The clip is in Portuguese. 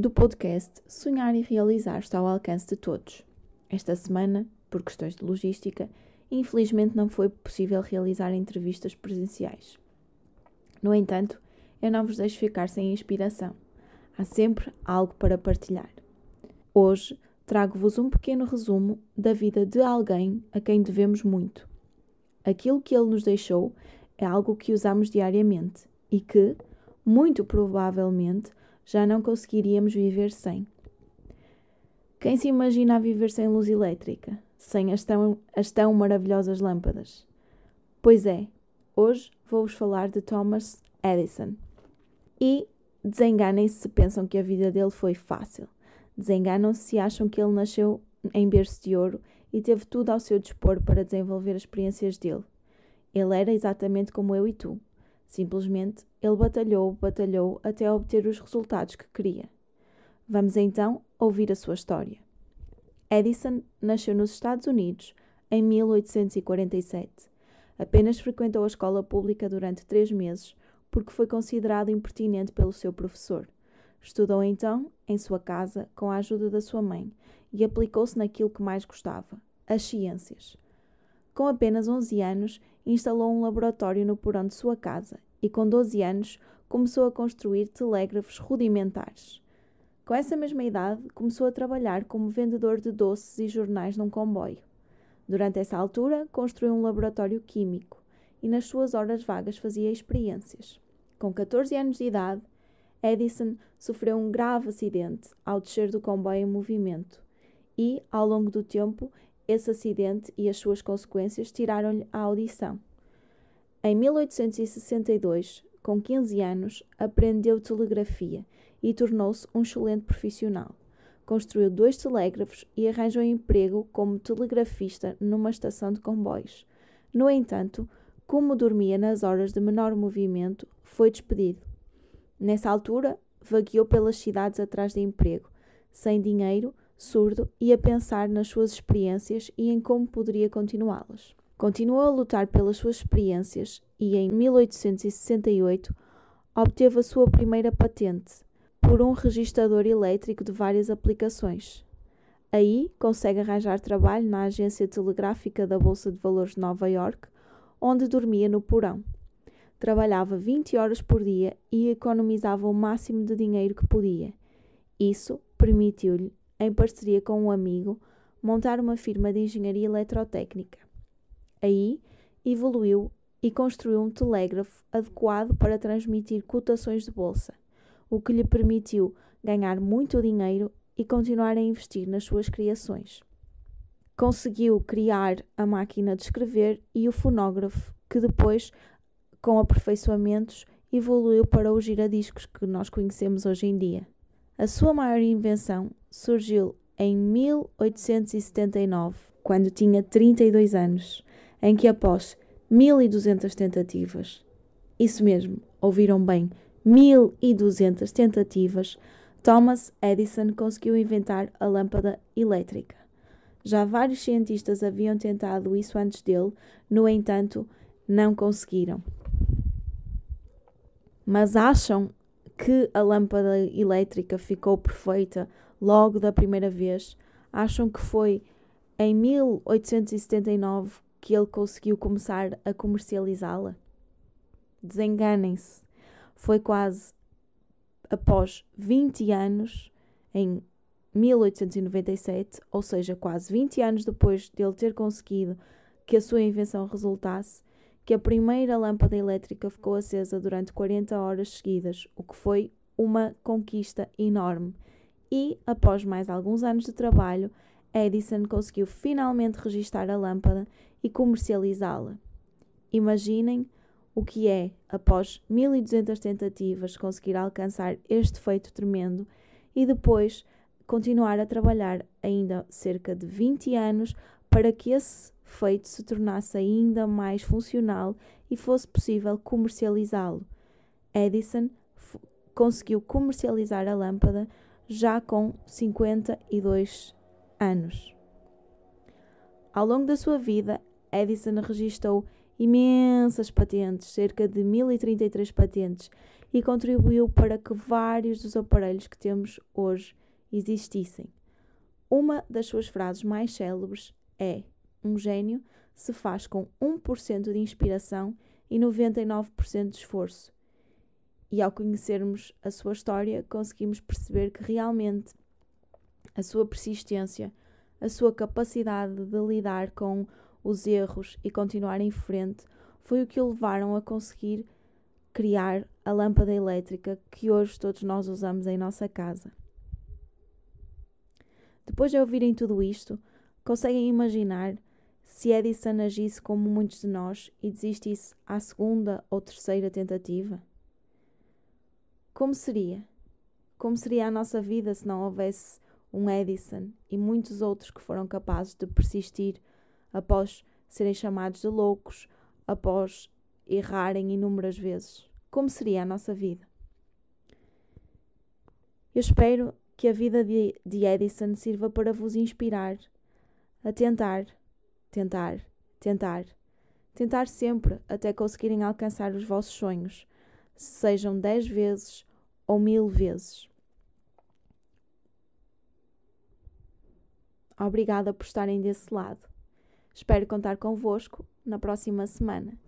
do podcast Sonhar e Realizar está ao alcance de todos. Esta semana, por questões de logística, infelizmente não foi possível realizar entrevistas presenciais. No entanto, eu não vos deixo ficar sem inspiração. Há sempre algo para partilhar. Hoje trago-vos um pequeno resumo da vida de alguém a quem devemos muito. Aquilo que ele nos deixou é algo que usamos diariamente e que, muito provavelmente, já não conseguiríamos viver sem. Quem se imagina a viver sem luz elétrica, sem as tão, as tão maravilhosas lâmpadas? Pois é, hoje vou-vos falar de Thomas Edison. E desenganem-se se pensam que a vida dele foi fácil. Desenganam-se se acham que ele nasceu em berço de ouro e teve tudo ao seu dispor para desenvolver as experiências dele. Ele era exatamente como eu e tu. Simplesmente ele batalhou, batalhou até obter os resultados que queria. Vamos então ouvir a sua história. Edison nasceu nos Estados Unidos em 1847. Apenas frequentou a escola pública durante três meses porque foi considerado impertinente pelo seu professor. Estudou então em sua casa com a ajuda da sua mãe e aplicou-se naquilo que mais gostava, as ciências. Com apenas 11 anos, instalou um laboratório no porão de sua casa e, com 12 anos, começou a construir telégrafos rudimentares. Com essa mesma idade, começou a trabalhar como vendedor de doces e jornais num comboio. Durante essa altura, construiu um laboratório químico e, nas suas horas vagas, fazia experiências. Com 14 anos de idade, Edison sofreu um grave acidente ao descer do comboio em movimento e, ao longo do tempo, esse acidente e as suas consequências tiraram-lhe a audição. Em 1862, com 15 anos, aprendeu telegrafia e tornou-se um excelente profissional. Construiu dois telégrafos e arranjou emprego como telegrafista numa estação de comboios. No entanto, como dormia nas horas de menor movimento, foi despedido. Nessa altura, vagueou pelas cidades atrás de emprego, sem dinheiro, surdo e a pensar nas suas experiências e em como poderia continuá-las. Continuou a lutar pelas suas experiências e, em 1868, obteve a sua primeira patente por um registrador elétrico de várias aplicações. Aí consegue arranjar trabalho na agência telegráfica da Bolsa de Valores de Nova York, onde dormia no porão. Trabalhava 20 horas por dia e economizava o máximo de dinheiro que podia. Isso permitiu-lhe em parceria com um amigo, montar uma firma de engenharia eletrotécnica. Aí evoluiu e construiu um telégrafo adequado para transmitir cotações de bolsa, o que lhe permitiu ganhar muito dinheiro e continuar a investir nas suas criações. Conseguiu criar a máquina de escrever e o fonógrafo, que depois, com aperfeiçoamentos, evoluiu para o giradiscos que nós conhecemos hoje em dia. A sua maior invenção surgiu em 1879, quando tinha 32 anos, em que após 1200 tentativas, isso mesmo, ouviram bem, 1200 tentativas, Thomas Edison conseguiu inventar a lâmpada elétrica. Já vários cientistas haviam tentado isso antes dele, no entanto, não conseguiram. Mas acham que a lâmpada elétrica ficou perfeita logo da primeira vez, acham que foi em 1879 que ele conseguiu começar a comercializá-la? Desenganem-se. Foi quase após 20 anos, em 1897, ou seja, quase 20 anos depois de ele ter conseguido que a sua invenção resultasse, que a primeira lâmpada elétrica ficou acesa durante 40 horas seguidas, o que foi uma conquista enorme. E, após mais alguns anos de trabalho, Edison conseguiu finalmente registar a lâmpada e comercializá-la. Imaginem o que é, após 1200 tentativas, conseguir alcançar este feito tremendo e depois continuar a trabalhar ainda cerca de 20 anos para que esse feito se tornasse ainda mais funcional e fosse possível comercializá-lo. Edison conseguiu comercializar a lâmpada já com 52 anos. Ao longo da sua vida, Edison registrou imensas patentes, cerca de 1033 patentes, e contribuiu para que vários dos aparelhos que temos hoje existissem. Uma das suas frases mais célebres é: Um gênio se faz com 1% de inspiração e 99% de esforço. E ao conhecermos a sua história, conseguimos perceber que realmente a sua persistência, a sua capacidade de lidar com os erros e continuar em frente foi o que o levaram a conseguir criar a lâmpada elétrica que hoje todos nós usamos em nossa casa. Depois de ouvirem tudo isto, conseguem imaginar se Edison agisse como muitos de nós e desistisse à segunda ou terceira tentativa? Como seria? Como seria a nossa vida se não houvesse um Edison e muitos outros que foram capazes de persistir após serem chamados de loucos, após errarem inúmeras vezes? Como seria a nossa vida? Eu espero que a vida de, Edison sirva para vos inspirar a tentar, tentar, tentar, tentar sempre até conseguirem alcançar os vossos sonhos, sejam dez vezes ou mil vezes. Obrigada por estarem desse lado. Espero contar convosco na próxima semana.